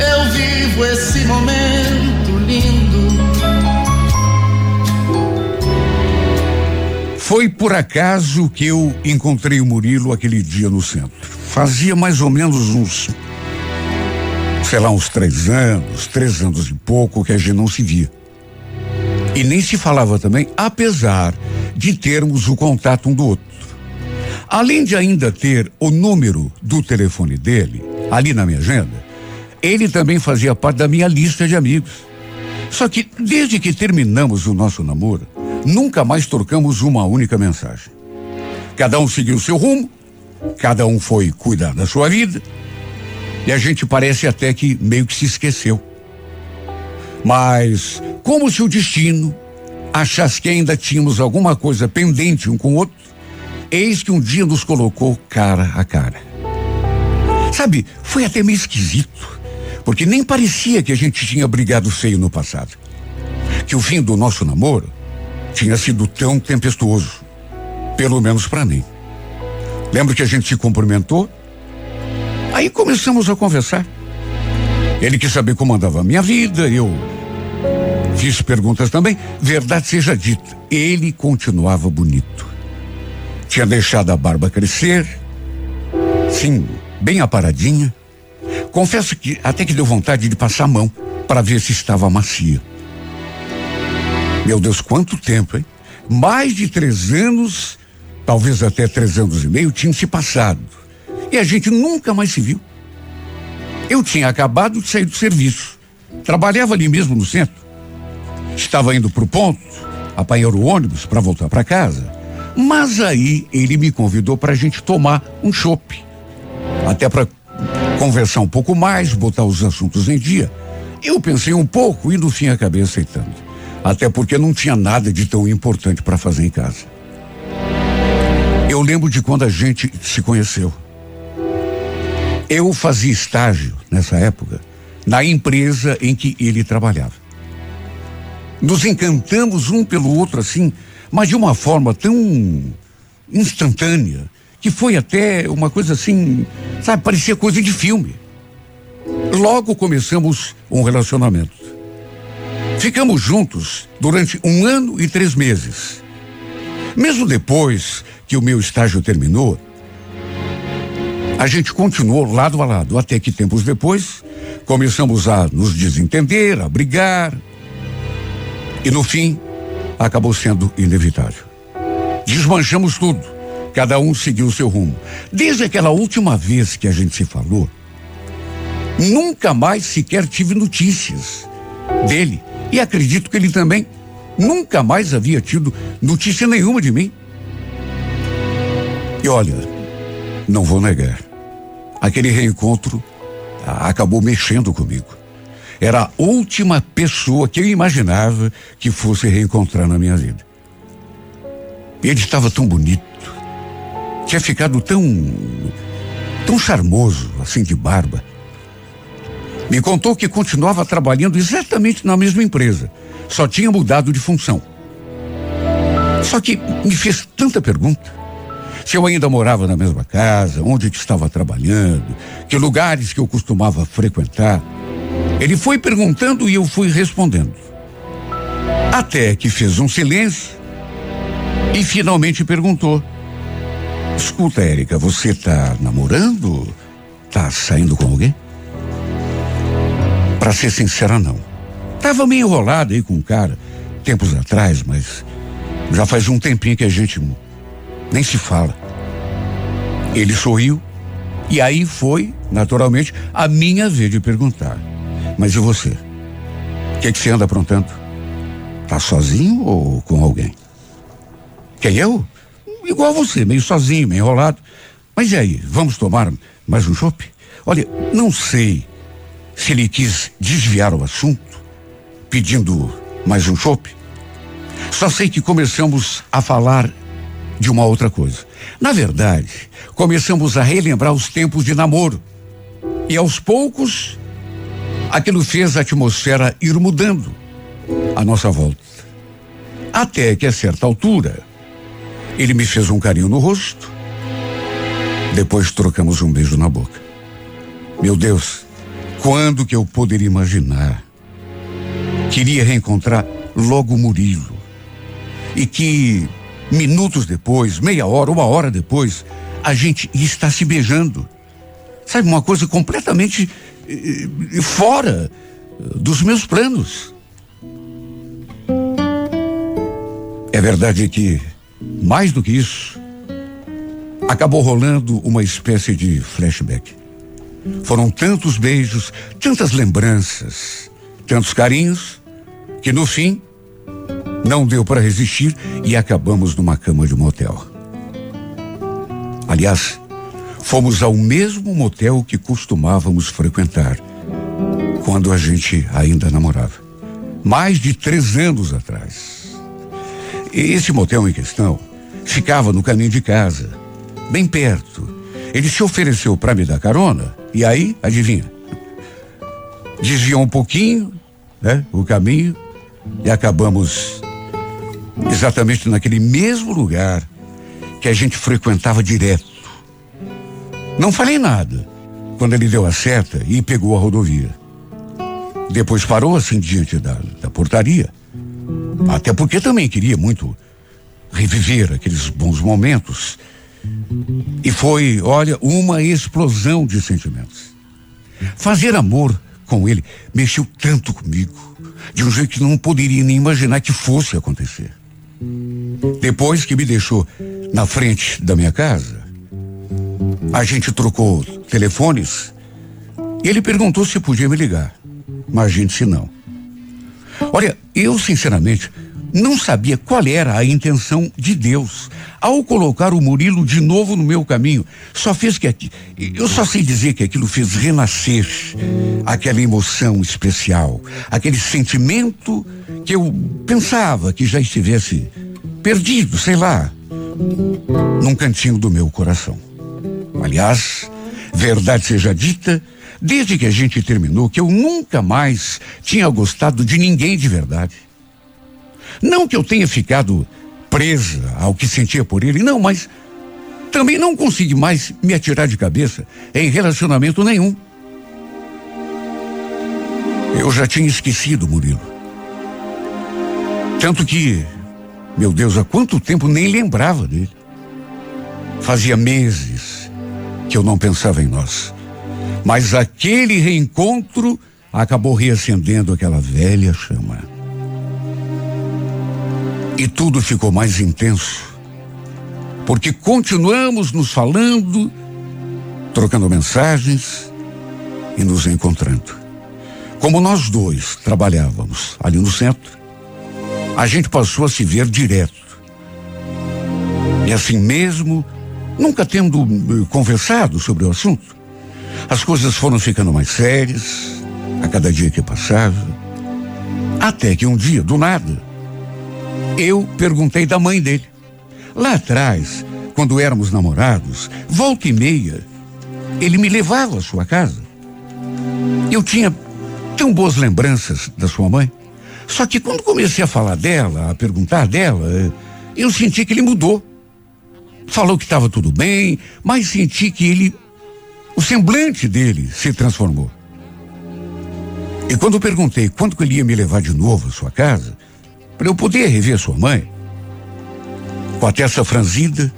eu vivo esse momento lindo. Foi por acaso que eu encontrei o Murilo aquele dia no centro. Fazia mais ou menos uns, sei lá, uns três anos, três anos e pouco que a gente não se via. E nem se falava também, apesar de termos o contato um do outro. Além de ainda ter o número do telefone dele, ali na minha agenda, ele também fazia parte da minha lista de amigos. Só que desde que terminamos o nosso namoro, nunca mais trocamos uma única mensagem. Cada um seguiu seu rumo, cada um foi cuidar da sua vida, e a gente parece até que meio que se esqueceu. Mas, como se o destino achasse que ainda tínhamos alguma coisa pendente um com o outro, Eis que um dia nos colocou cara a cara. Sabe, foi até meio esquisito, porque nem parecia que a gente tinha brigado feio no passado. Que o fim do nosso namoro tinha sido tão tempestuoso, pelo menos para mim. Lembro que a gente se cumprimentou, aí começamos a conversar. Ele quis saber como andava a minha vida, eu fiz perguntas também. Verdade seja dita, ele continuava bonito. Tinha deixado a barba crescer, sim, bem aparadinha. Confesso que até que deu vontade de passar a mão para ver se estava macia. Meu Deus, quanto tempo, hein? Mais de três anos, talvez até três anos e meio, tinham se passado. E a gente nunca mais se viu. Eu tinha acabado de sair do serviço. Trabalhava ali mesmo no centro. Estava indo para o ponto, apanhar o ônibus para voltar para casa. Mas aí ele me convidou para a gente tomar um chopp. Até para conversar um pouco mais, botar os assuntos em dia. Eu pensei um pouco e no fim acabei aceitando. Até porque não tinha nada de tão importante para fazer em casa. Eu lembro de quando a gente se conheceu. Eu fazia estágio nessa época na empresa em que ele trabalhava. Nos encantamos um pelo outro assim, mas de uma forma tão instantânea que foi até uma coisa assim, sabe, parecia coisa de filme. Logo começamos um relacionamento. Ficamos juntos durante um ano e três meses. Mesmo depois que o meu estágio terminou, a gente continuou lado a lado, até que tempos depois começamos a nos desentender, a brigar. E no fim, acabou sendo inevitável. Desmanchamos tudo. Cada um seguiu seu rumo. Desde aquela última vez que a gente se falou, nunca mais sequer tive notícias dele. E acredito que ele também nunca mais havia tido notícia nenhuma de mim. E olha, não vou negar, aquele reencontro ah, acabou mexendo comigo. Era a última pessoa que eu imaginava que fosse reencontrar na minha vida. Ele estava tão bonito, tinha ficado tão. tão charmoso, assim de barba. Me contou que continuava trabalhando exatamente na mesma empresa, só tinha mudado de função. Só que me fez tanta pergunta. Se eu ainda morava na mesma casa, onde eu estava trabalhando, que lugares que eu costumava frequentar. Ele foi perguntando e eu fui respondendo. Até que fez um silêncio e finalmente perguntou: Escuta, Érica, você tá namorando? Tá saindo com alguém? Para ser sincera, não. Tava meio enrolado aí com um cara tempos atrás, mas já faz um tempinho que a gente nem se fala. Ele sorriu e aí foi, naturalmente, a minha vez de perguntar. Mas e você? O que, que você anda aprontando? Tá sozinho ou com alguém? Quem eu? Igual você, meio sozinho, meio enrolado. Mas e aí, vamos tomar mais um chopp? Olha, não sei se ele quis desviar o assunto pedindo mais um chope. Só sei que começamos a falar de uma outra coisa. Na verdade, começamos a relembrar os tempos de namoro. E aos poucos, aquilo fez a atmosfera ir mudando à nossa volta. Até que a certa altura, ele me fez um carinho no rosto. Depois trocamos um beijo na boca. Meu Deus, quando que eu poderia imaginar? Queria reencontrar logo Murilo. E que minutos depois, meia hora, uma hora depois, a gente está se beijando. Sabe, uma coisa completamente eh, fora dos meus planos. É verdade que, mais do que isso, acabou rolando uma espécie de flashback. Foram tantos beijos, tantas lembranças, tantos carinhos, que no fim não deu para resistir e acabamos numa cama de motel. Aliás, fomos ao mesmo motel que costumávamos frequentar quando a gente ainda namorava. Mais de três anos atrás. Esse motel em questão ficava no caminho de casa, bem perto. Ele se ofereceu para me dar carona e aí, adivinha? Desviou um pouquinho, né, o caminho e acabamos exatamente naquele mesmo lugar que a gente frequentava direto. Não falei nada quando ele deu a seta e pegou a rodovia. Depois parou assim diante da, da portaria até porque também queria muito reviver aqueles bons momentos. E foi, olha, uma explosão de sentimentos. Fazer amor com ele mexeu tanto comigo, de um jeito que não poderia nem imaginar que fosse acontecer. Depois que me deixou na frente da minha casa, a gente trocou telefones e ele perguntou se podia me ligar. Gente disse não. Olha, eu sinceramente não sabia qual era a intenção de Deus ao colocar o Murilo de novo no meu caminho. Só fez que aqui, eu só sei dizer que aquilo fez renascer aquela emoção especial, aquele sentimento que eu pensava que já estivesse perdido, sei lá, num cantinho do meu coração. Aliás, verdade seja dita, Desde que a gente terminou, que eu nunca mais tinha gostado de ninguém de verdade. Não que eu tenha ficado presa ao que sentia por ele, não, mas também não consegui mais me atirar de cabeça em relacionamento nenhum. Eu já tinha esquecido Murilo. Tanto que, meu Deus, há quanto tempo nem lembrava dele. Fazia meses que eu não pensava em nós. Mas aquele reencontro acabou reacendendo aquela velha chama. E tudo ficou mais intenso, porque continuamos nos falando, trocando mensagens e nos encontrando. Como nós dois trabalhávamos ali no centro, a gente passou a se ver direto. E assim mesmo, nunca tendo eh, conversado sobre o assunto, as coisas foram ficando mais sérias a cada dia que passava. Até que um dia, do nada, eu perguntei da mãe dele. Lá atrás, quando éramos namorados, volta e meia, ele me levava à sua casa. Eu tinha tão boas lembranças da sua mãe. Só que quando comecei a falar dela, a perguntar dela, eu senti que ele mudou. Falou que estava tudo bem, mas senti que ele o semblante dele se transformou. E quando eu perguntei quando que ele ia me levar de novo à sua casa, para eu poder rever sua mãe, com a testa franzida,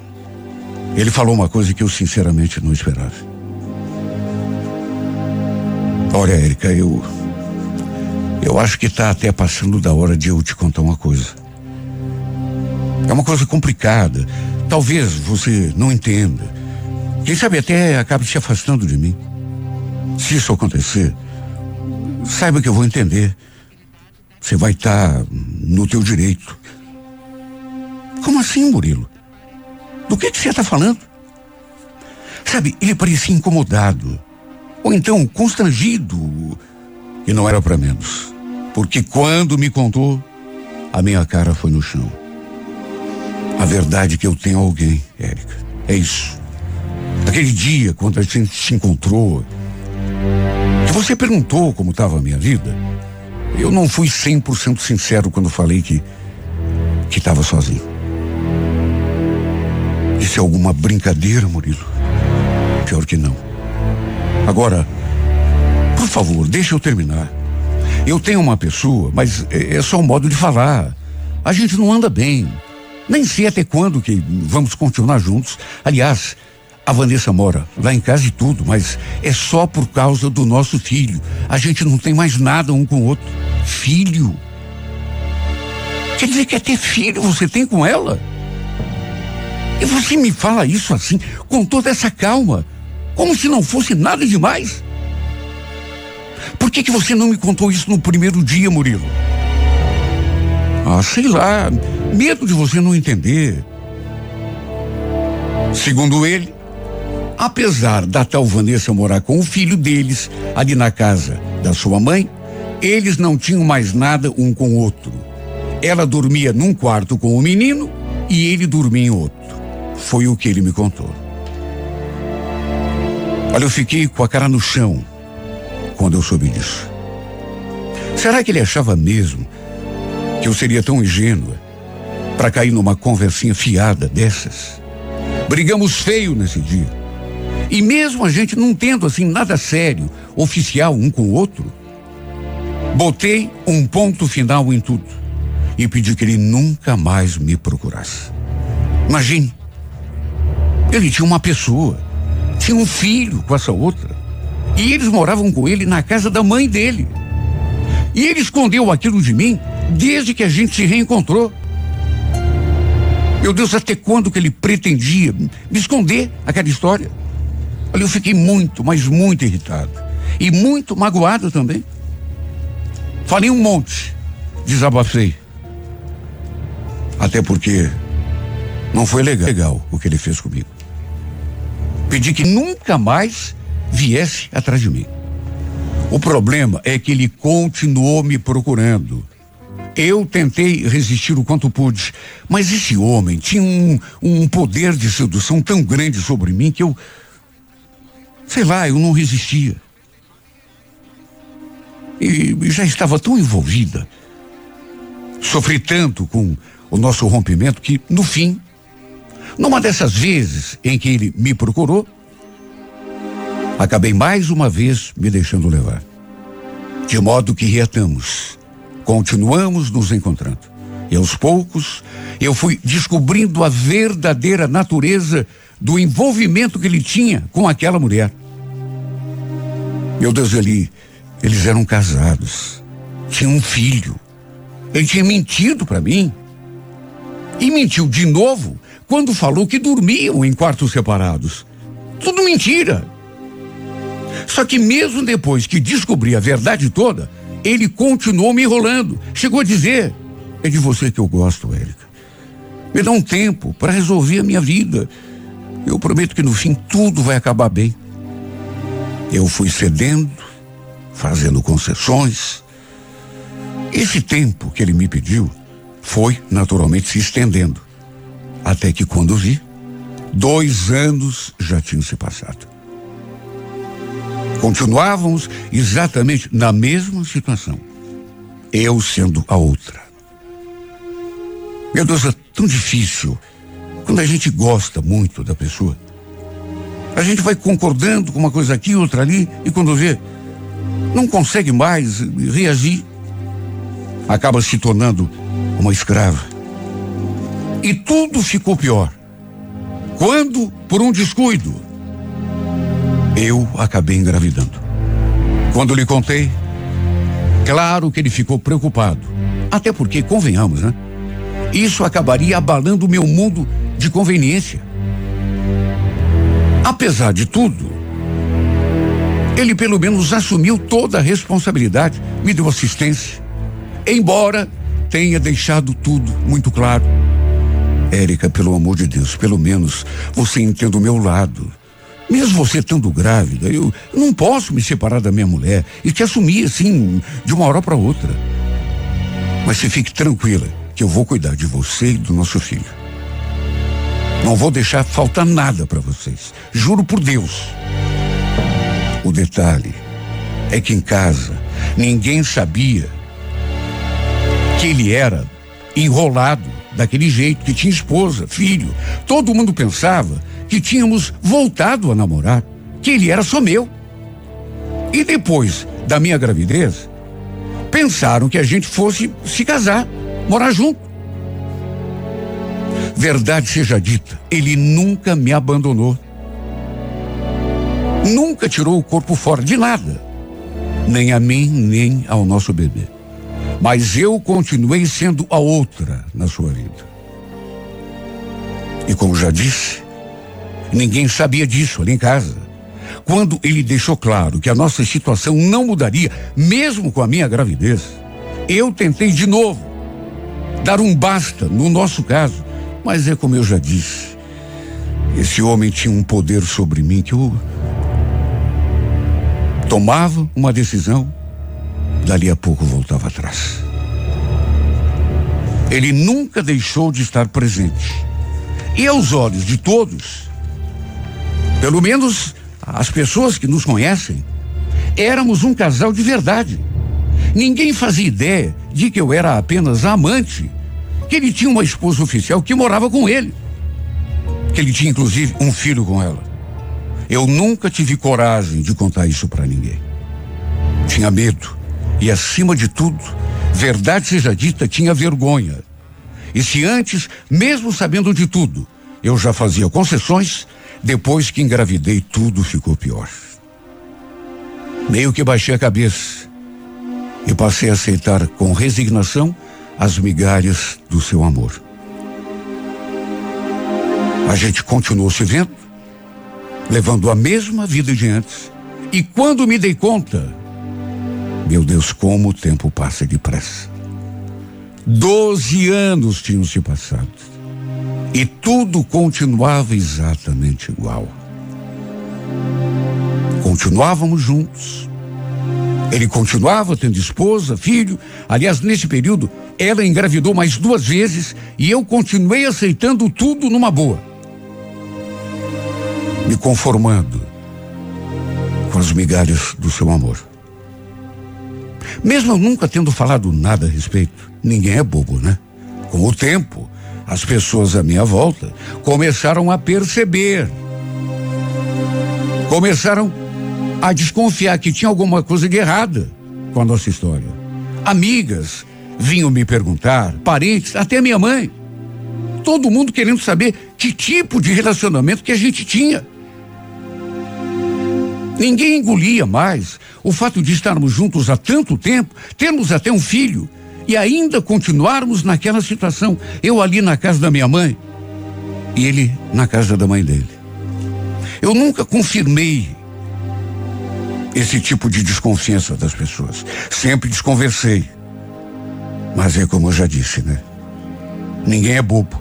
ele falou uma coisa que eu sinceramente não esperava. Olha, Érica, eu. Eu acho que está até passando da hora de eu te contar uma coisa. É uma coisa complicada. Talvez você não entenda. Quem sabe até acabe se afastando de mim. Se isso acontecer, saiba que eu vou entender. Você vai estar tá no teu direito. Como assim, Murilo? Do que, que você está falando? Sabe, ele parecia incomodado. Ou então constrangido. E não era para menos. Porque quando me contou, a minha cara foi no chão. A verdade é que eu tenho alguém, Érica. É isso. Aquele dia, quando a gente se encontrou, que você perguntou como estava a minha vida, eu não fui 100% sincero quando falei que que estava sozinho. Isso é alguma brincadeira, Murilo? Pior que não. Agora, por favor, deixa eu terminar. Eu tenho uma pessoa, mas é, é só um modo de falar. A gente não anda bem. Nem sei até quando que vamos continuar juntos. Aliás, a Vanessa mora lá em casa e tudo, mas é só por causa do nosso filho. A gente não tem mais nada um com o outro. Filho. Quer dizer que até filho você tem com ela? E você me fala isso assim, com toda essa calma, como se não fosse nada demais. Por que, que você não me contou isso no primeiro dia, Murilo? Ah, sei lá, medo de você não entender. Segundo ele, apesar da tal Vanessa morar com o filho deles ali na casa da sua mãe, eles não tinham mais nada um com o outro. Ela dormia num quarto com o menino e ele dormia em outro. Foi o que ele me contou. Olha, eu fiquei com a cara no chão quando eu soube disso. Será que ele achava mesmo que eu seria tão ingênua para cair numa conversinha fiada dessas? Brigamos feio nesse dia. E mesmo a gente não tendo assim nada sério, oficial um com o outro, botei um ponto final em tudo e pedi que ele nunca mais me procurasse. Imagine, ele tinha uma pessoa, tinha um filho com essa outra. E eles moravam com ele na casa da mãe dele. E ele escondeu aquilo de mim desde que a gente se reencontrou. Meu Deus, até quando que ele pretendia me esconder aquela história? Olha, eu fiquei muito, mas muito irritado. E muito magoado também. Falei um monte, desabafei. Até porque não foi legal o que ele fez comigo. Pedi que nunca mais viesse atrás de mim. O problema é que ele continuou me procurando. Eu tentei resistir o quanto pude, mas esse homem tinha um, um poder de sedução tão grande sobre mim que eu. Sei lá, eu não resistia. E já estava tão envolvida, sofri tanto com o nosso rompimento que, no fim, numa dessas vezes em que ele me procurou, acabei mais uma vez me deixando levar. De modo que reatamos, continuamos nos encontrando. E aos poucos eu fui descobrindo a verdadeira natureza do envolvimento que ele tinha com aquela mulher. Meu Deus, ele, eles eram casados, tinham um filho. Ele tinha mentido para mim. E mentiu de novo quando falou que dormiam em quartos separados. Tudo mentira. Só que mesmo depois que descobri a verdade toda, ele continuou me enrolando. Chegou a dizer: É de você que eu gosto, Érica. Me dá um tempo para resolver a minha vida. Eu prometo que no fim tudo vai acabar bem. Eu fui cedendo, fazendo concessões. Esse tempo que ele me pediu foi naturalmente se estendendo. Até que quando vi, dois anos já tinham se passado. Continuávamos exatamente na mesma situação. Eu sendo a outra. Meu Deus, é tão difícil quando a gente gosta muito da pessoa. A gente vai concordando com uma coisa aqui, outra ali, e quando vê, não consegue mais reagir. Acaba se tornando uma escrava. E tudo ficou pior. Quando, por um descuido, eu acabei engravidando. Quando lhe contei, claro que ele ficou preocupado. Até porque, convenhamos, né? Isso acabaria abalando o meu mundo de conveniência. Apesar de tudo, ele pelo menos assumiu toda a responsabilidade, me deu assistência. Embora tenha deixado tudo muito claro. Érica, pelo amor de Deus, pelo menos você entenda o meu lado. Mesmo você estando grávida, eu não posso me separar da minha mulher e te assumir assim, de uma hora para outra. Mas se fique tranquila que eu vou cuidar de você e do nosso filho. Não vou deixar faltar nada para vocês. Juro por Deus. O detalhe é que em casa ninguém sabia que ele era enrolado daquele jeito, que tinha esposa, filho. Todo mundo pensava que tínhamos voltado a namorar, que ele era só meu. E depois da minha gravidez, pensaram que a gente fosse se casar, morar junto. Verdade seja dita, ele nunca me abandonou. Nunca tirou o corpo fora de nada. Nem a mim, nem ao nosso bebê. Mas eu continuei sendo a outra na sua vida. E como já disse, ninguém sabia disso ali em casa. Quando ele deixou claro que a nossa situação não mudaria, mesmo com a minha gravidez, eu tentei de novo dar um basta no nosso caso. Mas é como eu já disse, esse homem tinha um poder sobre mim que eu tomava uma decisão, dali a pouco voltava atrás. Ele nunca deixou de estar presente. E aos olhos de todos, pelo menos as pessoas que nos conhecem, éramos um casal de verdade. Ninguém fazia ideia de que eu era apenas amante, que ele tinha uma esposa oficial que morava com ele, que ele tinha inclusive um filho com ela. Eu nunca tive coragem de contar isso para ninguém. Tinha medo e, acima de tudo, verdade seja dita, tinha vergonha. E se antes, mesmo sabendo de tudo, eu já fazia concessões, depois que engravidei, tudo ficou pior. Meio que baixei a cabeça e passei a aceitar com resignação as migalhas do seu amor. A gente continuou se vendo, levando a mesma vida de antes. E quando me dei conta, meu Deus, como o tempo passa depressa. Doze anos tinham se passado. E tudo continuava exatamente igual. Continuávamos juntos. Ele continuava tendo esposa, filho. Aliás, nesse período, ela engravidou mais duas vezes e eu continuei aceitando tudo numa boa. Me conformando com as migalhas do seu amor. Mesmo eu nunca tendo falado nada a respeito, ninguém é bobo, né? Com o tempo, as pessoas à minha volta começaram a perceber. Começaram a desconfiar que tinha alguma coisa de errada com a nossa história. Amigas vinham me perguntar, parentes, até minha mãe. Todo mundo querendo saber que tipo de relacionamento que a gente tinha. Ninguém engolia mais o fato de estarmos juntos há tanto tempo, termos até um filho e ainda continuarmos naquela situação. Eu ali na casa da minha mãe e ele na casa da mãe dele. Eu nunca confirmei esse tipo de desconfiança das pessoas. Sempre desconversei. Mas é como eu já disse, né? Ninguém é bobo.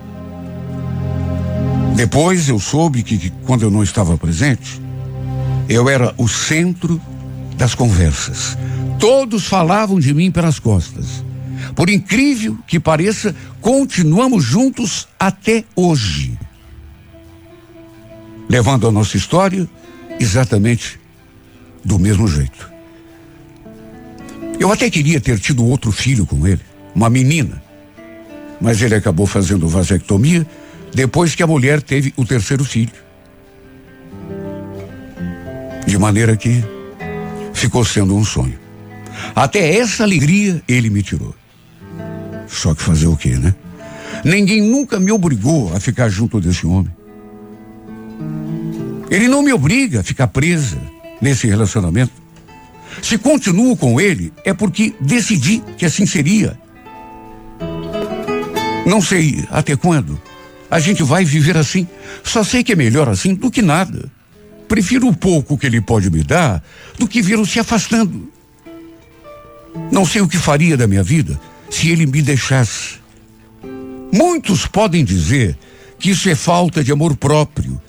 Depois eu soube que, que quando eu não estava presente, eu era o centro das conversas. Todos falavam de mim pelas costas. Por incrível que pareça, continuamos juntos até hoje. Levando a nossa história exatamente do mesmo jeito. Eu até queria ter tido outro filho com ele, uma menina. Mas ele acabou fazendo vasectomia depois que a mulher teve o terceiro filho. De maneira que ficou sendo um sonho. Até essa alegria ele me tirou. Só que fazer o quê, né? Ninguém nunca me obrigou a ficar junto desse homem. Ele não me obriga a ficar presa nesse relacionamento. Se continuo com ele, é porque decidi que assim seria. Não sei até quando a gente vai viver assim. Só sei que é melhor assim do que nada. Prefiro o pouco que ele pode me dar do que vê-lo se afastando. Não sei o que faria da minha vida se ele me deixasse. Muitos podem dizer que isso é falta de amor próprio,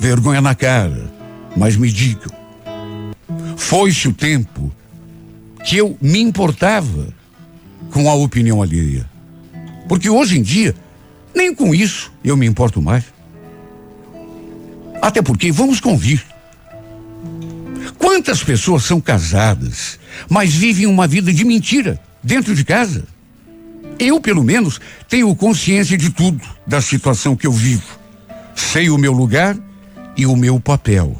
vergonha na cara, mas me digam. Foi-se o tempo que eu me importava com a opinião alheia. Porque hoje em dia, nem com isso eu me importo mais. Até porque, vamos convir. Quantas pessoas são casadas, mas vivem uma vida de mentira dentro de casa? Eu, pelo menos, tenho consciência de tudo, da situação que eu vivo. Sei o meu lugar e o meu papel.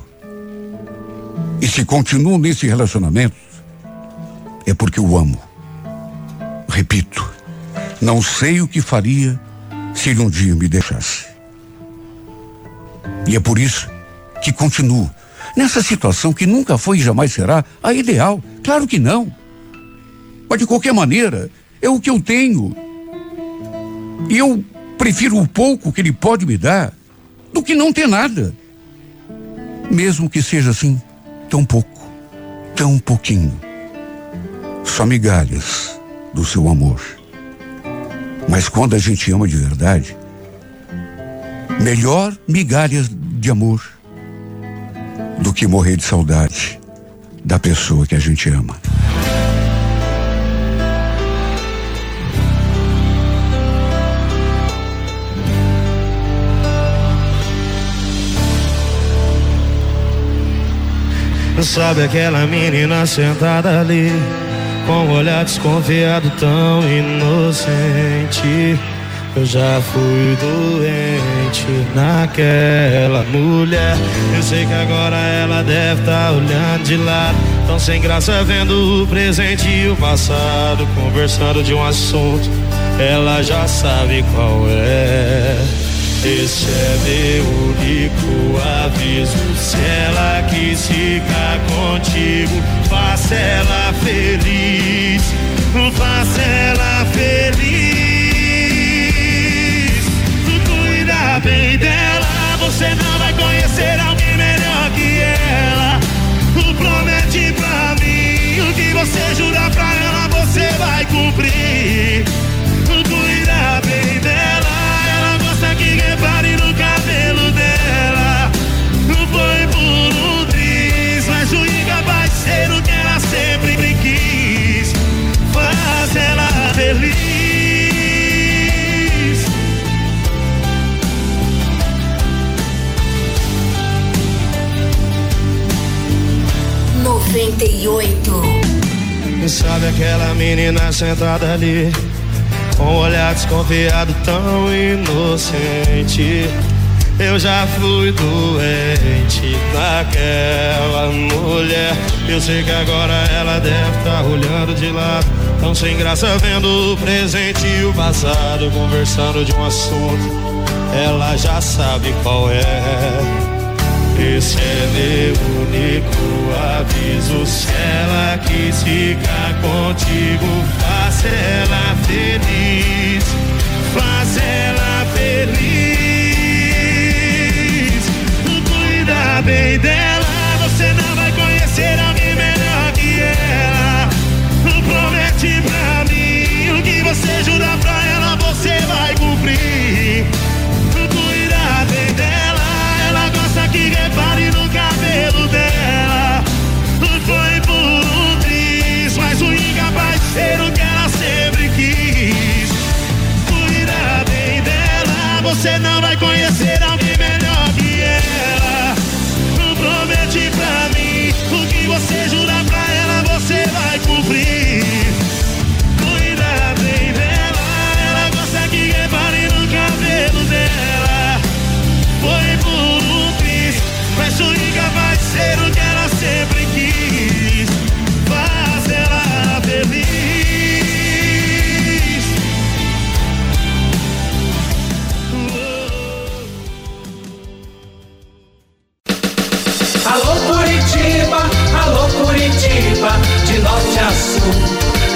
E se continuo nesse relacionamento, é porque eu amo. Repito, não sei o que faria se ele um dia me deixasse. E é por isso que continuo nessa situação que nunca foi e jamais será a ideal. Claro que não. Mas de qualquer maneira, é o que eu tenho. E eu prefiro o pouco que ele pode me dar do que não ter nada. Mesmo que seja assim, tão pouco, tão pouquinho. Só migalhas do seu amor. Mas quando a gente ama de verdade, melhor migalhas de amor do que morrer de saudade da pessoa que a gente ama. Sabe aquela menina sentada ali, com um olhar desconfiado tão inocente. Eu já fui doente naquela mulher. Eu sei que agora ela deve estar tá olhando de lado. Tão sem graça vendo o presente e o passado. Conversando de um assunto, ela já sabe qual é. Esse é meu único aviso. Se ela quis ficar contigo, faça ela feliz. Faça ela feliz. Cuida bem dela, você não vai conhecer alguém melhor que ela. Promete pra mim o que você jura pra ela, você vai cumprir. Cuida bem dela que repare no cabelo dela. Não foi por um triz, mas o incapaz ser o sempre quis. Faz ela feliz. Noventa e oito. Sabe aquela menina sentada ali? com um olhar desconfiado tão inocente. Eu já fui doente daquela mulher. Eu sei que agora ela deve estar tá olhando de lado. Tão sem graça vendo o presente e o passado. Conversando de um assunto, ela já sabe qual é. Esse é meu único aviso. Se ela quis ficar contigo, faça ela feliz. Faça ela feliz. baby.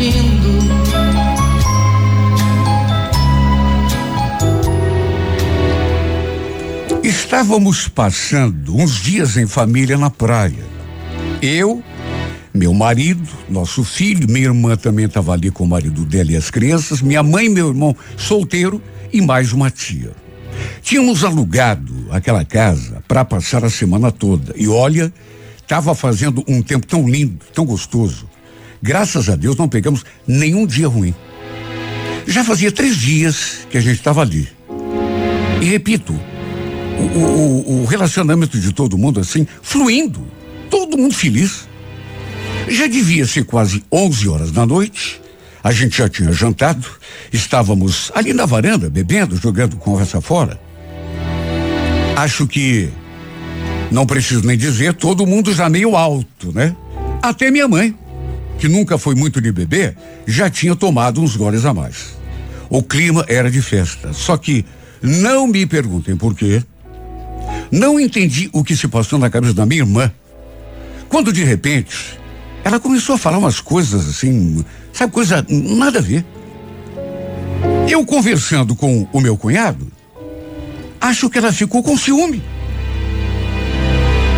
lindo. Estávamos passando uns dias em família na praia. Eu, meu marido, nosso filho, minha irmã também estava ali com o marido dela e as crianças, minha mãe, meu irmão solteiro e mais uma tia. Tínhamos alugado aquela casa para passar a semana toda. E olha, estava fazendo um tempo tão lindo, tão gostoso. Graças a Deus não pegamos nenhum dia ruim. Já fazia três dias que a gente estava ali. E repito, o, o, o relacionamento de todo mundo assim, fluindo, todo mundo feliz. Já devia ser quase 11 horas da noite. A gente já tinha jantado, estávamos ali na varanda, bebendo, jogando conversa fora. Acho que, não preciso nem dizer, todo mundo já meio alto, né? Até minha mãe, que nunca foi muito de beber, já tinha tomado uns goles a mais. O clima era de festa, só que não me perguntem por quê. Não entendi o que se passou na cabeça da minha irmã. Quando de repente ela começou a falar umas coisas assim, sabe, coisa nada a ver. Eu conversando com o meu cunhado, acho que ela ficou com ciúme.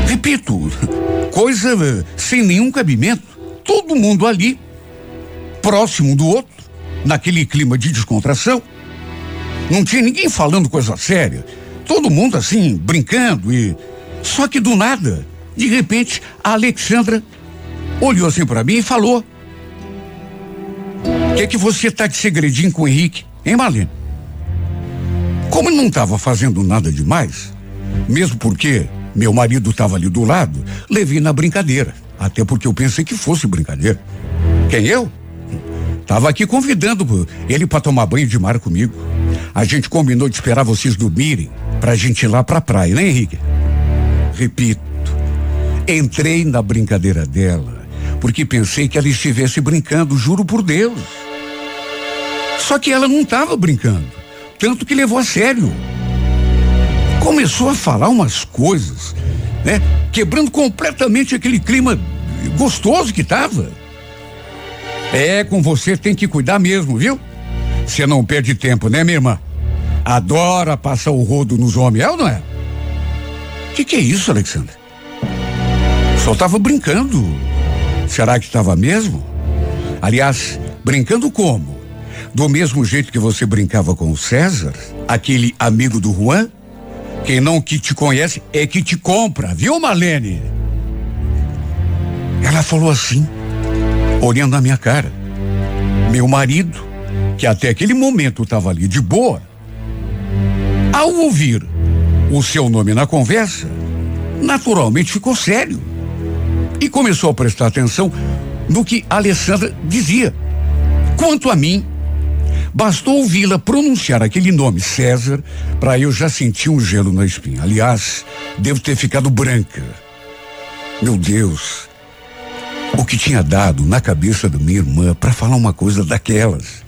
Repito, coisa sem nenhum cabimento. Todo mundo ali, próximo do outro, naquele clima de descontração. Não tinha ninguém falando coisa séria. Todo mundo assim, brincando e. Só que do nada, de repente, a Alexandra olhou assim para mim e falou: O que é que você tá de segredinho com o Henrique, hein, Marlene? Como ele não estava fazendo nada demais, mesmo porque meu marido estava ali do lado, levei na brincadeira. Até porque eu pensei que fosse brincadeira. Quem eu? Tava aqui convidando ele para tomar banho de mar comigo. A gente combinou de esperar vocês dormirem pra gente ir lá pra praia, né, Henrique? Repito, entrei na brincadeira dela porque pensei que ela estivesse brincando, juro por Deus. Só que ela não estava brincando, tanto que levou a sério. Começou a falar umas coisas, né? Quebrando completamente aquele clima gostoso que estava. É, com você tem que cuidar mesmo, viu? Você não perde tempo, né, minha irmã? Adora passar o rodo nos homens, é ou não é? Que que é isso, Alexandre? Só tava brincando. Será que estava mesmo? Aliás, brincando como? Do mesmo jeito que você brincava com o César, aquele amigo do Juan? Quem não que te conhece é que te compra, viu, Marlene? Ela falou assim, olhando na minha cara. Meu marido, que até aquele momento estava ali de boa, ao ouvir o seu nome na conversa, naturalmente ficou sério e começou a prestar atenção no que Alessandra dizia. Quanto a mim, bastou ouvi-la pronunciar aquele nome, César, para eu já sentir um gelo na espinha. Aliás, devo ter ficado branca. Meu Deus, o que tinha dado na cabeça da minha irmã para falar uma coisa daquelas?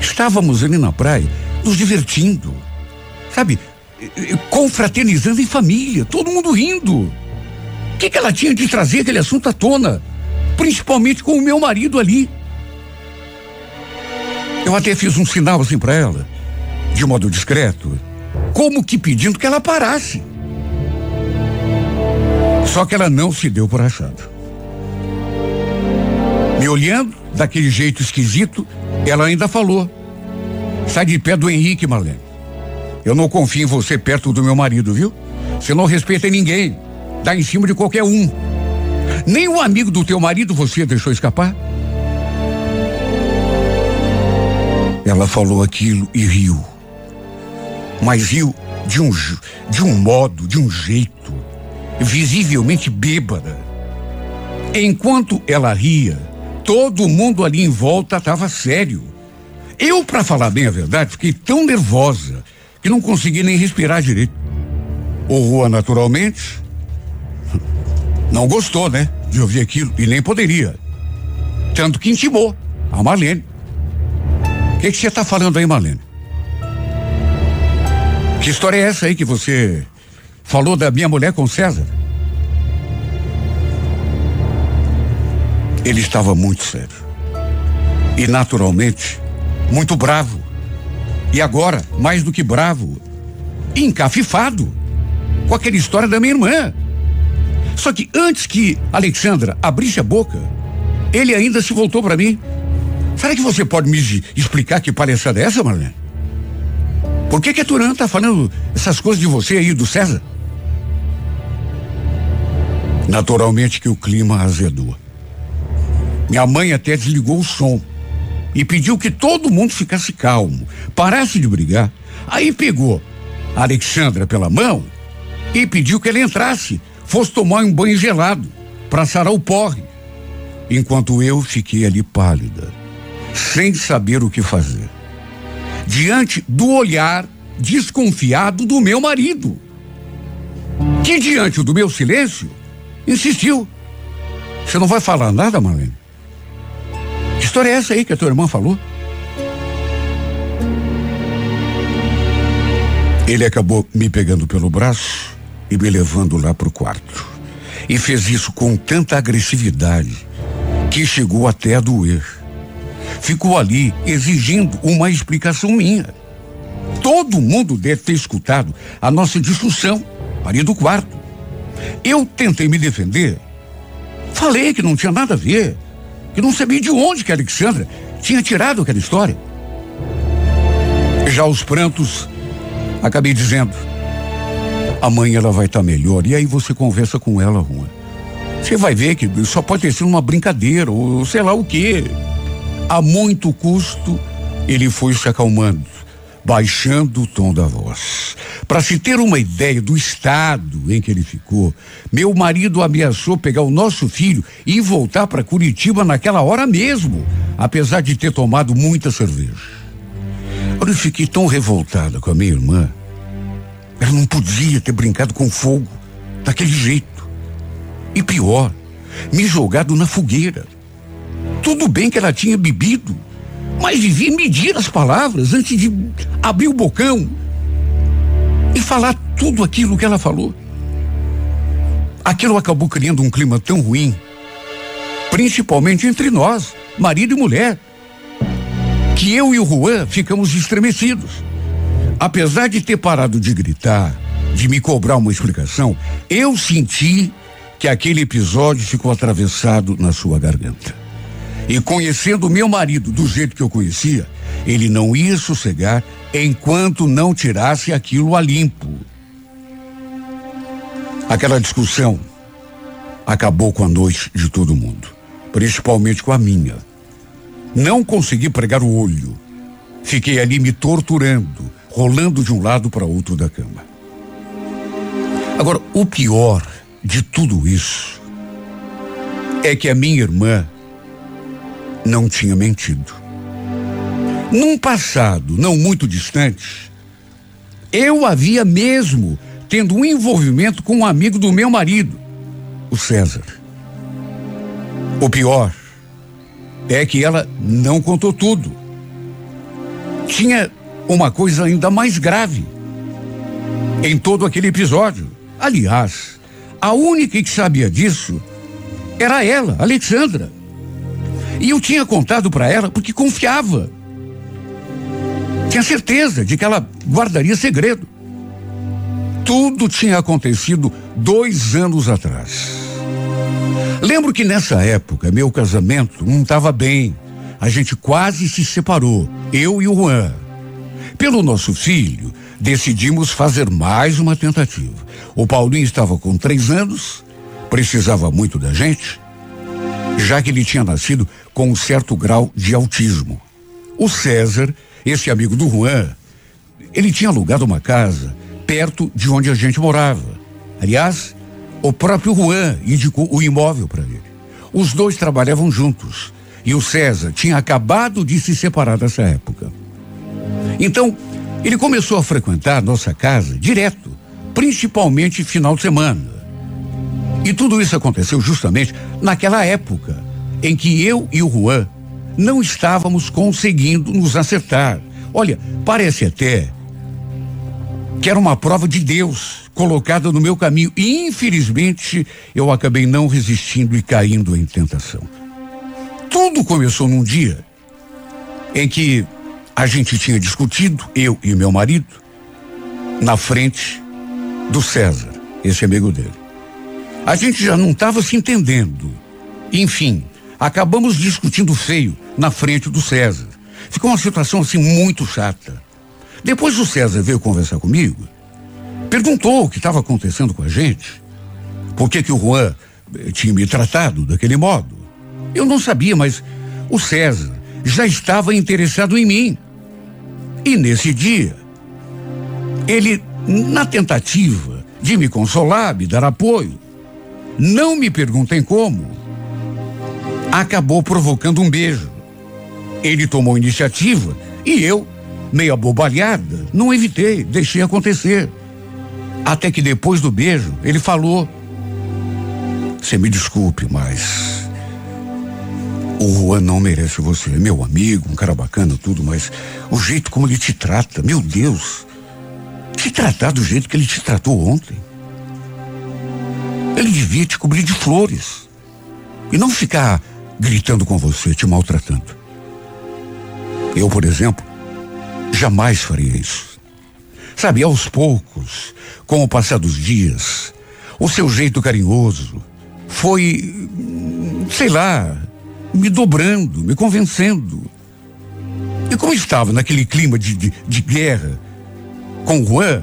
Estávamos ali na praia, nos divertindo, sabe? Confraternizando em família, todo mundo rindo. O que, que ela tinha de trazer aquele assunto à tona? Principalmente com o meu marido ali. Eu até fiz um sinal assim para ela, de modo discreto, como que pedindo que ela parasse. Só que ela não se deu por achado. Me olhando daquele jeito esquisito, ela ainda falou: Sai de pé do Henrique, Marlene. Eu não confio em você perto do meu marido, viu? Você não respeita ninguém dá em cima de qualquer um. Nem o amigo do teu marido você deixou escapar. Ela falou aquilo e riu. Mas riu de um, de um modo, de um jeito, visivelmente bêbada. Enquanto ela ria, todo mundo ali em volta estava sério. Eu, para falar bem a verdade, fiquei tão nervosa que não consegui nem respirar direito. O Rua, naturalmente, não gostou, né? De ouvir aquilo e nem poderia. Tanto que intimou a Marlene. Que você está falando aí, Marlene? Que história é essa aí que você falou da minha mulher com César? Ele estava muito sério. E naturalmente, muito bravo. E agora, mais do que bravo, encafifado. com aquela história da minha irmã. Só que antes que Alexandra abrisse a boca, ele ainda se voltou para mim. Será que você pode me explicar que palhaçada é essa, Marlene? Por que que a Turan tá falando essas coisas de você aí, do César? Naturalmente que o clima azedou. Minha mãe até desligou o som e pediu que todo mundo ficasse calmo, parasse de brigar. Aí pegou a Alexandra pela mão e pediu que ela entrasse, fosse tomar um banho gelado para sarar o porre. Enquanto eu fiquei ali pálida, sem saber o que fazer, diante do olhar desconfiado do meu marido, que diante do meu silêncio insistiu. Você não vai falar nada, Marlene? Que história é essa aí que a tua irmã falou? Ele acabou me pegando pelo braço e me levando lá para o quarto. E fez isso com tanta agressividade que chegou até a doer. Ficou ali exigindo uma explicação minha. Todo mundo deve ter escutado a nossa discussão ali do quarto. Eu tentei me defender. Falei que não tinha nada a ver, que não sabia de onde que a Alexandra tinha tirado aquela história. Já os prantos, acabei dizendo, amanhã ela vai estar tá melhor. E aí você conversa com ela, Juan. Você vai ver que só pode ter sido uma brincadeira, ou sei lá o quê. A muito custo, ele foi se acalmando baixando o tom da voz. Para se ter uma ideia do estado em que ele ficou, meu marido ameaçou pegar o nosso filho e voltar para Curitiba naquela hora mesmo, apesar de ter tomado muita cerveja. Eu fiquei tão revoltada com a minha irmã. Ela não podia ter brincado com fogo daquele jeito. E pior, me jogado na fogueira. Tudo bem que ela tinha bebido, mas devia medir as palavras antes de abrir o bocão e falar tudo aquilo que ela falou. Aquilo acabou criando um clima tão ruim, principalmente entre nós, marido e mulher, que eu e o Juan ficamos estremecidos. Apesar de ter parado de gritar, de me cobrar uma explicação, eu senti que aquele episódio ficou atravessado na sua garganta. E conhecendo meu marido do jeito que eu conhecia, ele não ia sossegar enquanto não tirasse aquilo a limpo. Aquela discussão acabou com a noite de todo mundo, principalmente com a minha. Não consegui pregar o olho. Fiquei ali me torturando, rolando de um lado para outro da cama. Agora, o pior de tudo isso é que a minha irmã não tinha mentido. Num passado não muito distante, eu havia mesmo tendo um envolvimento com um amigo do meu marido, o César. O pior é que ela não contou tudo. Tinha uma coisa ainda mais grave em todo aquele episódio. Aliás, a única que sabia disso era ela, Alexandra. E eu tinha contado para ela porque confiava. Tinha certeza de que ela guardaria segredo. Tudo tinha acontecido dois anos atrás. Lembro que nessa época meu casamento não estava bem. A gente quase se separou, eu e o Juan. Pelo nosso filho, decidimos fazer mais uma tentativa. O Paulinho estava com três anos, precisava muito da gente já que ele tinha nascido com um certo grau de autismo. O César, esse amigo do Juan, ele tinha alugado uma casa perto de onde a gente morava. Aliás, o próprio Juan indicou o imóvel para ele. Os dois trabalhavam juntos e o César tinha acabado de se separar dessa época. Então, ele começou a frequentar nossa casa direto, principalmente final de semana. E tudo isso aconteceu justamente naquela época em que eu e o Juan não estávamos conseguindo nos acertar. Olha, parece até que era uma prova de Deus colocada no meu caminho. E infelizmente eu acabei não resistindo e caindo em tentação. Tudo começou num dia em que a gente tinha discutido, eu e meu marido, na frente do César. esse amigo dele. A gente já não estava se entendendo. Enfim, acabamos discutindo feio na frente do César. Ficou uma situação assim muito chata. Depois o César veio conversar comigo, perguntou o que estava acontecendo com a gente, por que que o Juan eh, tinha me tratado daquele modo. Eu não sabia, mas o César já estava interessado em mim. E nesse dia, ele, na tentativa de me consolar, me dar apoio, não me perguntem como, acabou provocando um beijo. Ele tomou iniciativa e eu, meio abobalhada, não evitei, deixei acontecer. Até que depois do beijo, ele falou: Você me desculpe, mas. O Juan não merece você. É meu amigo, um cara bacana, tudo, mas o jeito como ele te trata, meu Deus. Te tratar do jeito que ele te tratou ontem. Ele devia te cobrir de flores. E não ficar gritando com você, te maltratando. Eu, por exemplo, jamais faria isso. Sabe, aos poucos, com o passar dos dias, o seu jeito carinhoso foi, sei lá, me dobrando, me convencendo. E como estava naquele clima de, de, de guerra com o Juan,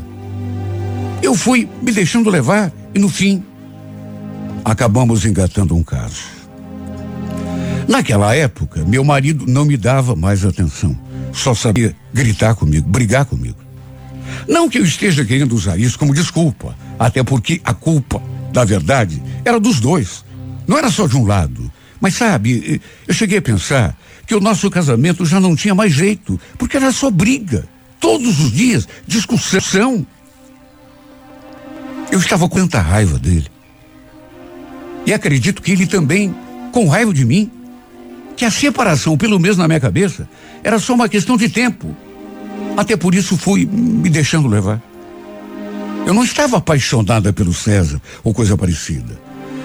eu fui me deixando levar e no fim acabamos engatando um caso. Naquela época, meu marido não me dava mais atenção. Só sabia gritar comigo, brigar comigo. Não que eu esteja querendo usar isso como desculpa, até porque a culpa, da verdade, era dos dois. Não era só de um lado. Mas sabe, eu cheguei a pensar que o nosso casamento já não tinha mais jeito, porque era só briga. Todos os dias, discussão. Eu estava com tanta raiva dele. E acredito que ele também, com raiva de mim, que a separação, pelo menos na minha cabeça, era só uma questão de tempo. Até por isso fui me deixando levar. Eu não estava apaixonada pelo César ou coisa parecida.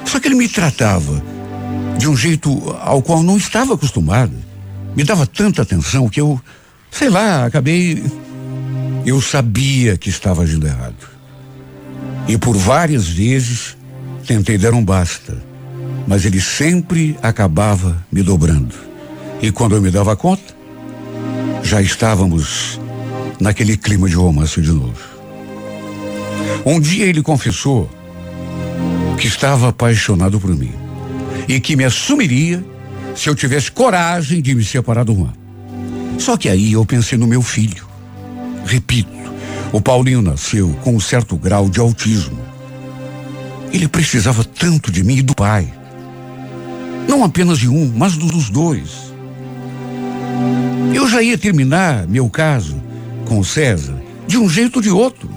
Só que ele me tratava de um jeito ao qual não estava acostumada. Me dava tanta atenção que eu, sei lá, acabei. Eu sabia que estava agindo errado. E por várias vezes tentei dar um basta mas ele sempre acabava me dobrando. E quando eu me dava conta, já estávamos naquele clima de romance de novo. Um dia ele confessou que estava apaixonado por mim e que me assumiria se eu tivesse coragem de me separar do Juan. Só que aí eu pensei no meu filho. Repito, o Paulinho nasceu com um certo grau de autismo. Ele precisava tanto de mim e do pai. Não apenas de um, mas dos dois. Eu já ia terminar meu caso com o César de um jeito ou de outro,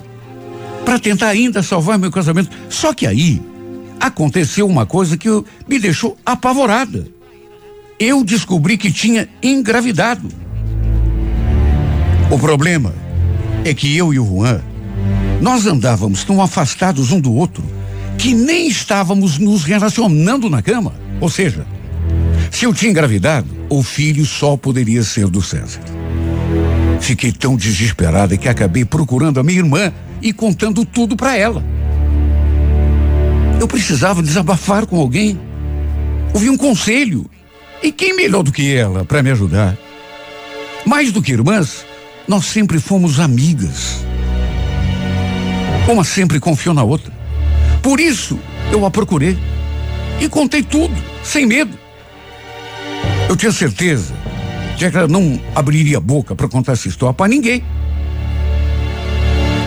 para tentar ainda salvar meu casamento. Só que aí aconteceu uma coisa que me deixou apavorada. Eu descobri que tinha engravidado. O problema é que eu e o Juan, nós andávamos tão afastados um do outro que nem estávamos nos relacionando na cama. Ou seja, se eu tinha engravidado, o filho só poderia ser do César. Fiquei tão desesperada que acabei procurando a minha irmã e contando tudo para ela. Eu precisava desabafar com alguém, ouvir um conselho. E quem melhor do que ela para me ajudar? Mais do que irmãs, nós sempre fomos amigas. Uma sempre confiou na outra. Por isso, eu a procurei e contei tudo sem medo. Eu tinha certeza de que ela não abriria a boca para contar essa história para ninguém.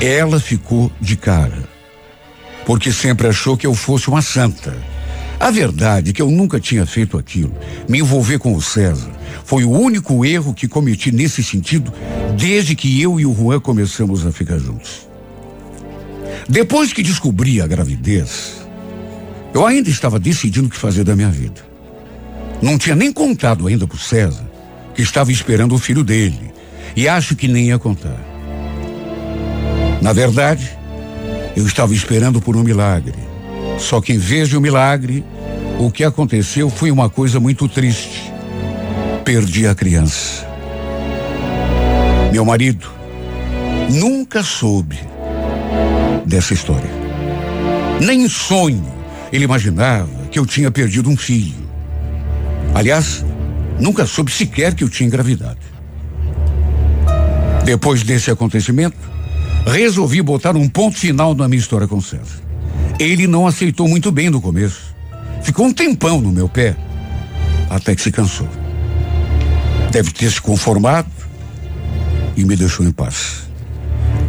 Ela ficou de cara, porque sempre achou que eu fosse uma santa. A verdade é que eu nunca tinha feito aquilo. Me envolver com o César foi o único erro que cometi nesse sentido desde que eu e o Juan começamos a ficar juntos. Depois que descobri a gravidez, eu ainda estava decidindo o que fazer da minha vida. Não tinha nem contado ainda para o César que estava esperando o filho dele. E acho que nem ia contar. Na verdade, eu estava esperando por um milagre. Só que em vez de um milagre, o que aconteceu foi uma coisa muito triste. Perdi a criança. Meu marido nunca soube dessa história. Nem em sonho ele imaginava que eu tinha perdido um filho. Aliás, nunca soube sequer que eu tinha engravidado. Depois desse acontecimento, resolvi botar um ponto final na minha história com César. Ele não aceitou muito bem no começo. Ficou um tempão no meu pé, até que se cansou. Deve ter se conformado e me deixou em paz.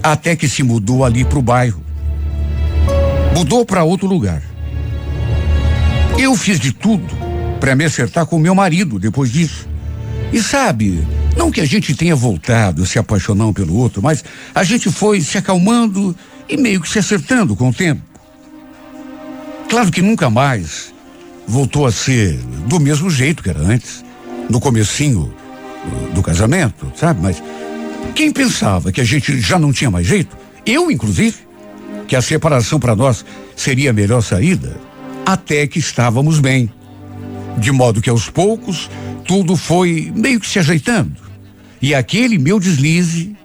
Até que se mudou ali para o bairro. Mudou para outro lugar. Eu fiz de tudo para me acertar com meu marido depois disso. E sabe, não que a gente tenha voltado se apaixonar um pelo outro, mas a gente foi se acalmando e meio que se acertando com o tempo. Claro que nunca mais voltou a ser do mesmo jeito que era antes, no comecinho do casamento, sabe? Mas quem pensava que a gente já não tinha mais jeito, eu inclusive, que a separação para nós seria a melhor saída, até que estávamos bem. De modo que aos poucos tudo foi meio que se ajeitando. E aquele meu deslize,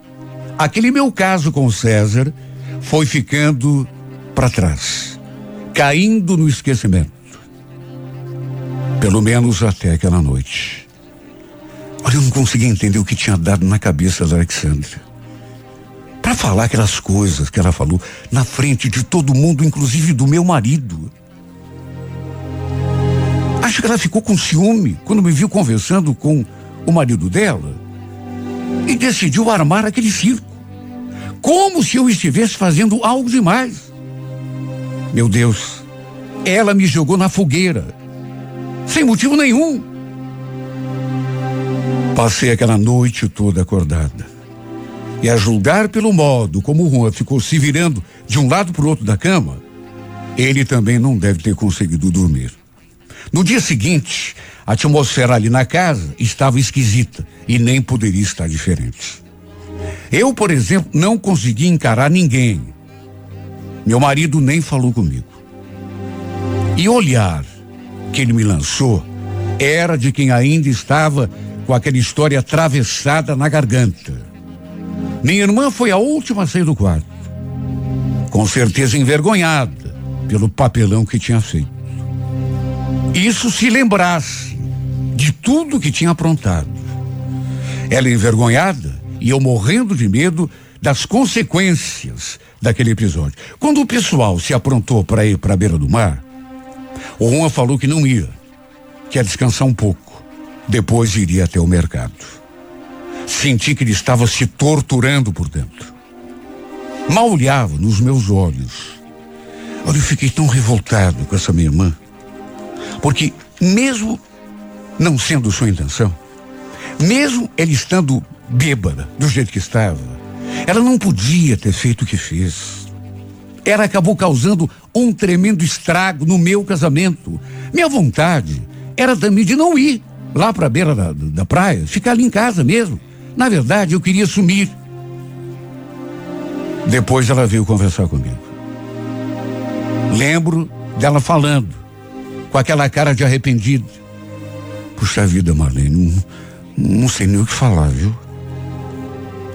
aquele meu caso com César, foi ficando para trás, caindo no esquecimento. Pelo menos até aquela noite. Olha, eu não conseguia entender o que tinha dado na cabeça da Alexandra. Para falar aquelas coisas que ela falou na frente de todo mundo, inclusive do meu marido. Acho que ela ficou com ciúme quando me viu conversando com o marido dela e decidiu armar aquele circo. Como se eu estivesse fazendo algo demais. Meu Deus, ela me jogou na fogueira, sem motivo nenhum. Passei aquela noite toda acordada. E a julgar pelo modo como Juan ficou se virando de um lado para o outro da cama, ele também não deve ter conseguido dormir. No dia seguinte, a atmosfera ali na casa estava esquisita e nem poderia estar diferente. Eu, por exemplo, não consegui encarar ninguém. Meu marido nem falou comigo. E o olhar que ele me lançou era de quem ainda estava com aquela história atravessada na garganta. Minha irmã foi a última a sair do quarto. Com certeza envergonhada pelo papelão que tinha feito. Isso se lembrasse de tudo que tinha aprontado. Ela envergonhada e eu morrendo de medo das consequências daquele episódio. Quando o pessoal se aprontou para ir para a beira do mar, o Juan falou que não ia, que ia descansar um pouco, depois iria até o mercado. Senti que ele estava se torturando por dentro. Mal olhava nos meus olhos. Olha, eu fiquei tão revoltado com essa minha irmã. Porque, mesmo não sendo sua intenção, mesmo ele estando bêbada do jeito que estava, ela não podia ter feito o que fez. Ela acabou causando um tremendo estrago no meu casamento. Minha vontade era também de não ir lá para a beira da, da praia, ficar ali em casa mesmo. Na verdade, eu queria sumir. Depois ela veio conversar comigo. Lembro dela falando, com aquela cara de arrependida. Puxa vida, Marlene, não, não sei nem o que falar, viu?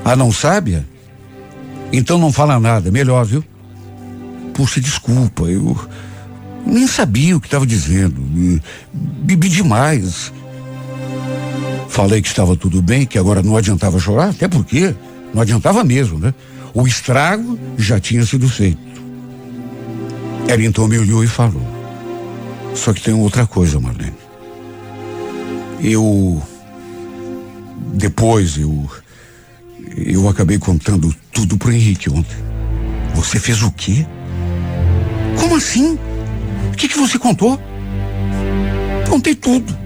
Ah, não sabe? Então não fala nada, melhor, viu? Puxa, desculpa, eu nem sabia o que estava dizendo. Bebi demais. Falei que estava tudo bem, que agora não adiantava chorar, até porque não adiantava mesmo, né? O estrago já tinha sido feito. Ela então me olhou e falou: Só que tem outra coisa, Marlene. Eu. Depois eu. Eu acabei contando tudo pro Henrique ontem. Você fez o quê? Como assim? O que, que você contou? Contei tudo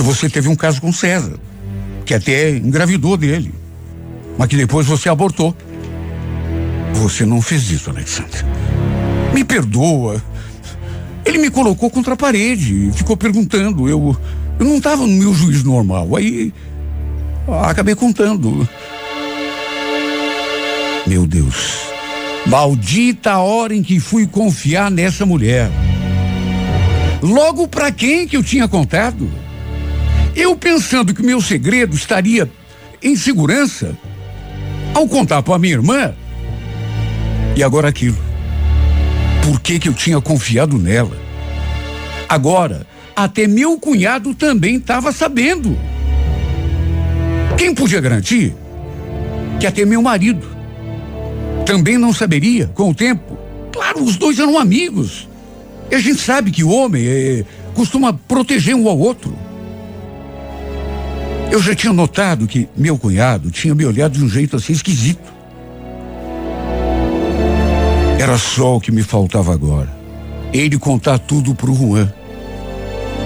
você teve um caso com César, que até engravidou dele, mas que depois você abortou. Você não fez isso, Alexandre. Me perdoa. Ele me colocou contra a parede e ficou perguntando. Eu, eu não estava no meu juízo normal. Aí acabei contando. Meu Deus. Maldita a hora em que fui confiar nessa mulher. Logo para quem que eu tinha contado? Eu pensando que meu segredo estaria em segurança, ao contar para minha irmã, e agora aquilo. por que, que eu tinha confiado nela. Agora, até meu cunhado também estava sabendo. Quem podia garantir que até meu marido também não saberia com o tempo? Claro, os dois eram amigos. E a gente sabe que o homem é, costuma proteger um ao outro. Eu já tinha notado que meu cunhado tinha me olhado de um jeito assim esquisito. Era só o que me faltava agora. Ele contar tudo pro Juan.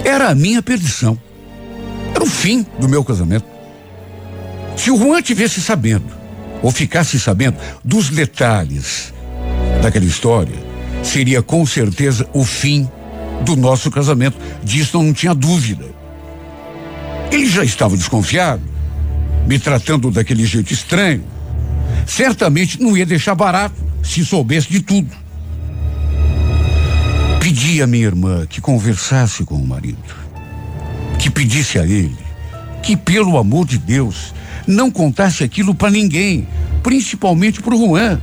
Era a minha perdição. Era o fim do meu casamento. Se o Juan tivesse sabendo, ou ficasse sabendo dos detalhes daquela história, seria com certeza o fim do nosso casamento. Disso não tinha dúvida. Ele já estava desconfiado, me tratando daquele jeito estranho. Certamente não ia deixar barato se soubesse de tudo. Pedi a minha irmã que conversasse com o marido, que pedisse a ele que, pelo amor de Deus, não contasse aquilo para ninguém, principalmente para o Juan.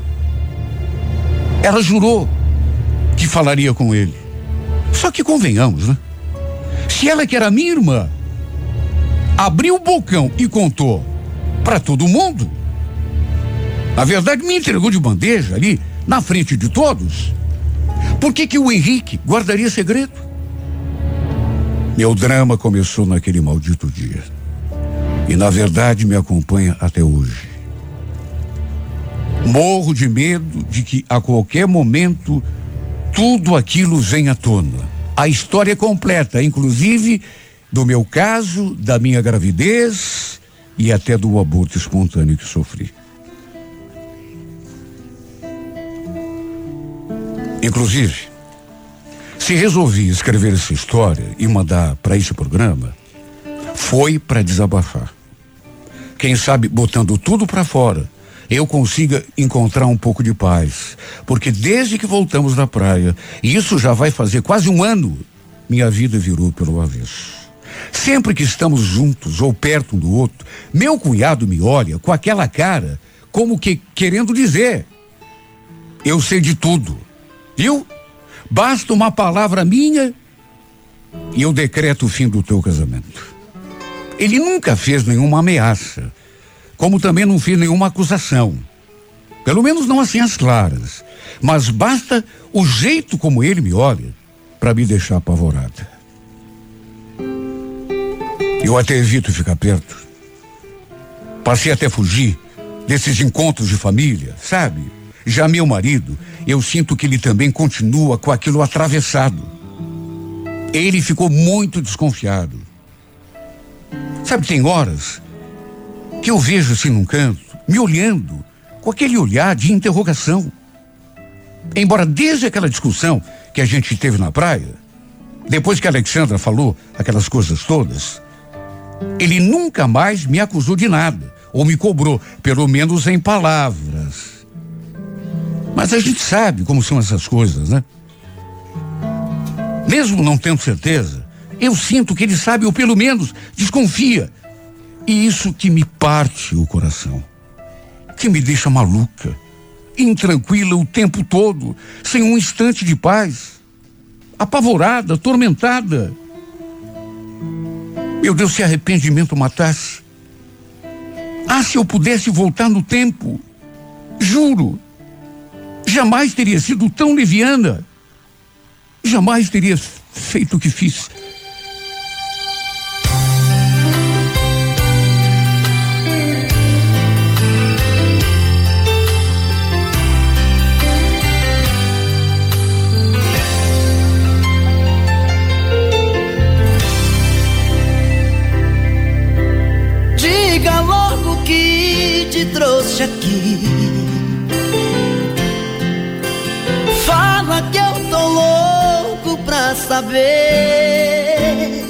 Ela jurou que falaria com ele. Só que convenhamos, né? Se ela que era minha irmã abriu o bocão e contou para todo mundo, na verdade me entregou de bandeja ali na frente de todos. Por que que o Henrique guardaria segredo? Meu drama começou naquele maldito dia. E na verdade me acompanha até hoje. Morro de medo de que a qualquer momento tudo aquilo venha à tona. A história completa, inclusive do meu caso, da minha gravidez e até do aborto espontâneo que sofri. Inclusive, se resolvi escrever essa história e mandar para esse programa, foi para desabafar. Quem sabe botando tudo para fora, eu consiga encontrar um pouco de paz, porque desde que voltamos da praia, e isso já vai fazer quase um ano, minha vida virou pelo avesso. Sempre que estamos juntos ou perto um do outro, meu cunhado me olha com aquela cara, como que querendo dizer: Eu sei de tudo, viu? Basta uma palavra minha e eu decreto o fim do teu casamento. Ele nunca fez nenhuma ameaça, como também não fez nenhuma acusação. Pelo menos não assim as claras. Mas basta o jeito como ele me olha para me deixar apavorada. Eu até evito ficar perto. Passei até fugir desses encontros de família, sabe? Já meu marido, eu sinto que ele também continua com aquilo atravessado. Ele ficou muito desconfiado. Sabe, tem horas que eu vejo assim num canto, me olhando, com aquele olhar de interrogação. Embora desde aquela discussão que a gente teve na praia, depois que a Alexandra falou aquelas coisas todas, ele nunca mais me acusou de nada, ou me cobrou, pelo menos em palavras. Mas a gente sabe como são essas coisas, né? Mesmo não tendo certeza, eu sinto que ele sabe, ou pelo menos desconfia. E isso que me parte o coração, que me deixa maluca, intranquila o tempo todo, sem um instante de paz, apavorada, atormentada. Meu Deus, se arrependimento matasse. Ah, se eu pudesse voltar no tempo, juro, jamais teria sido tão leviana, jamais teria feito o que fiz. Saber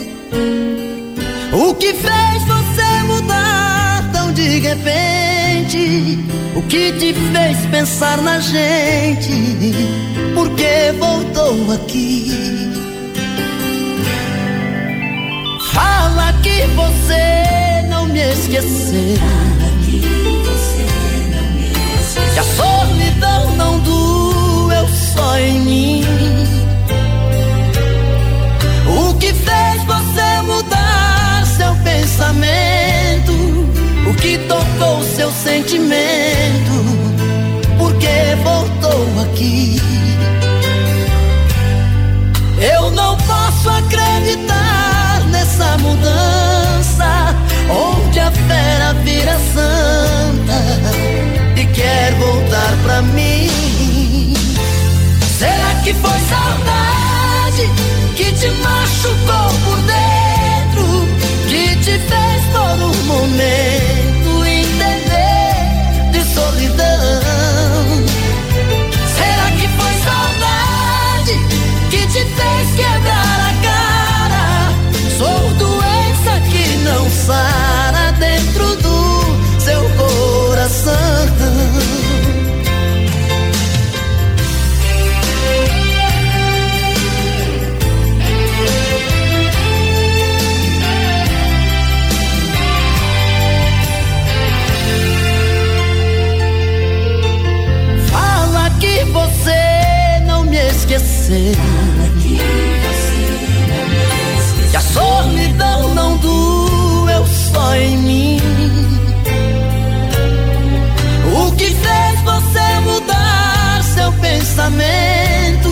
o que fez você mudar tão de repente. O que te fez pensar na gente? Por que voltou aqui? Fala que você não me esqueceu que a solidão não doeu só em mim. O que fez você mudar seu pensamento? O que tocou seu sentimento? Por que voltou aqui? Eu não posso acreditar nessa mudança onde a fera vira santa e quer voltar pra mim. Será que foi saudade te machucou por dentro, que te fez por um momento esqueceu. Que a solidão não doeu só em mim. O que fez você mudar seu pensamento?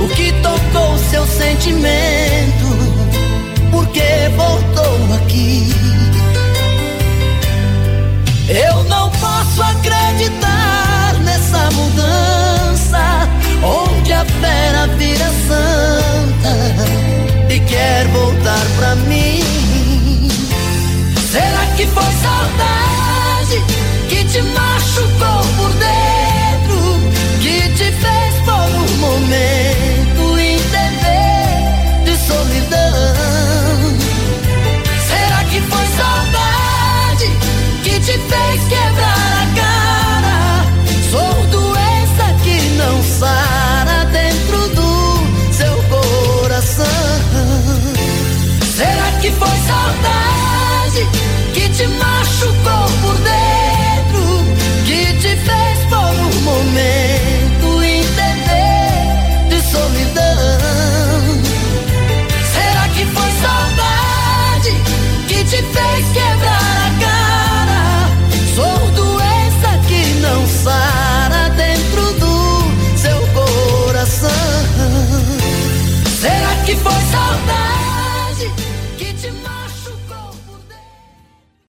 O que tocou seu sentimento? Por que voltou aqui? Fera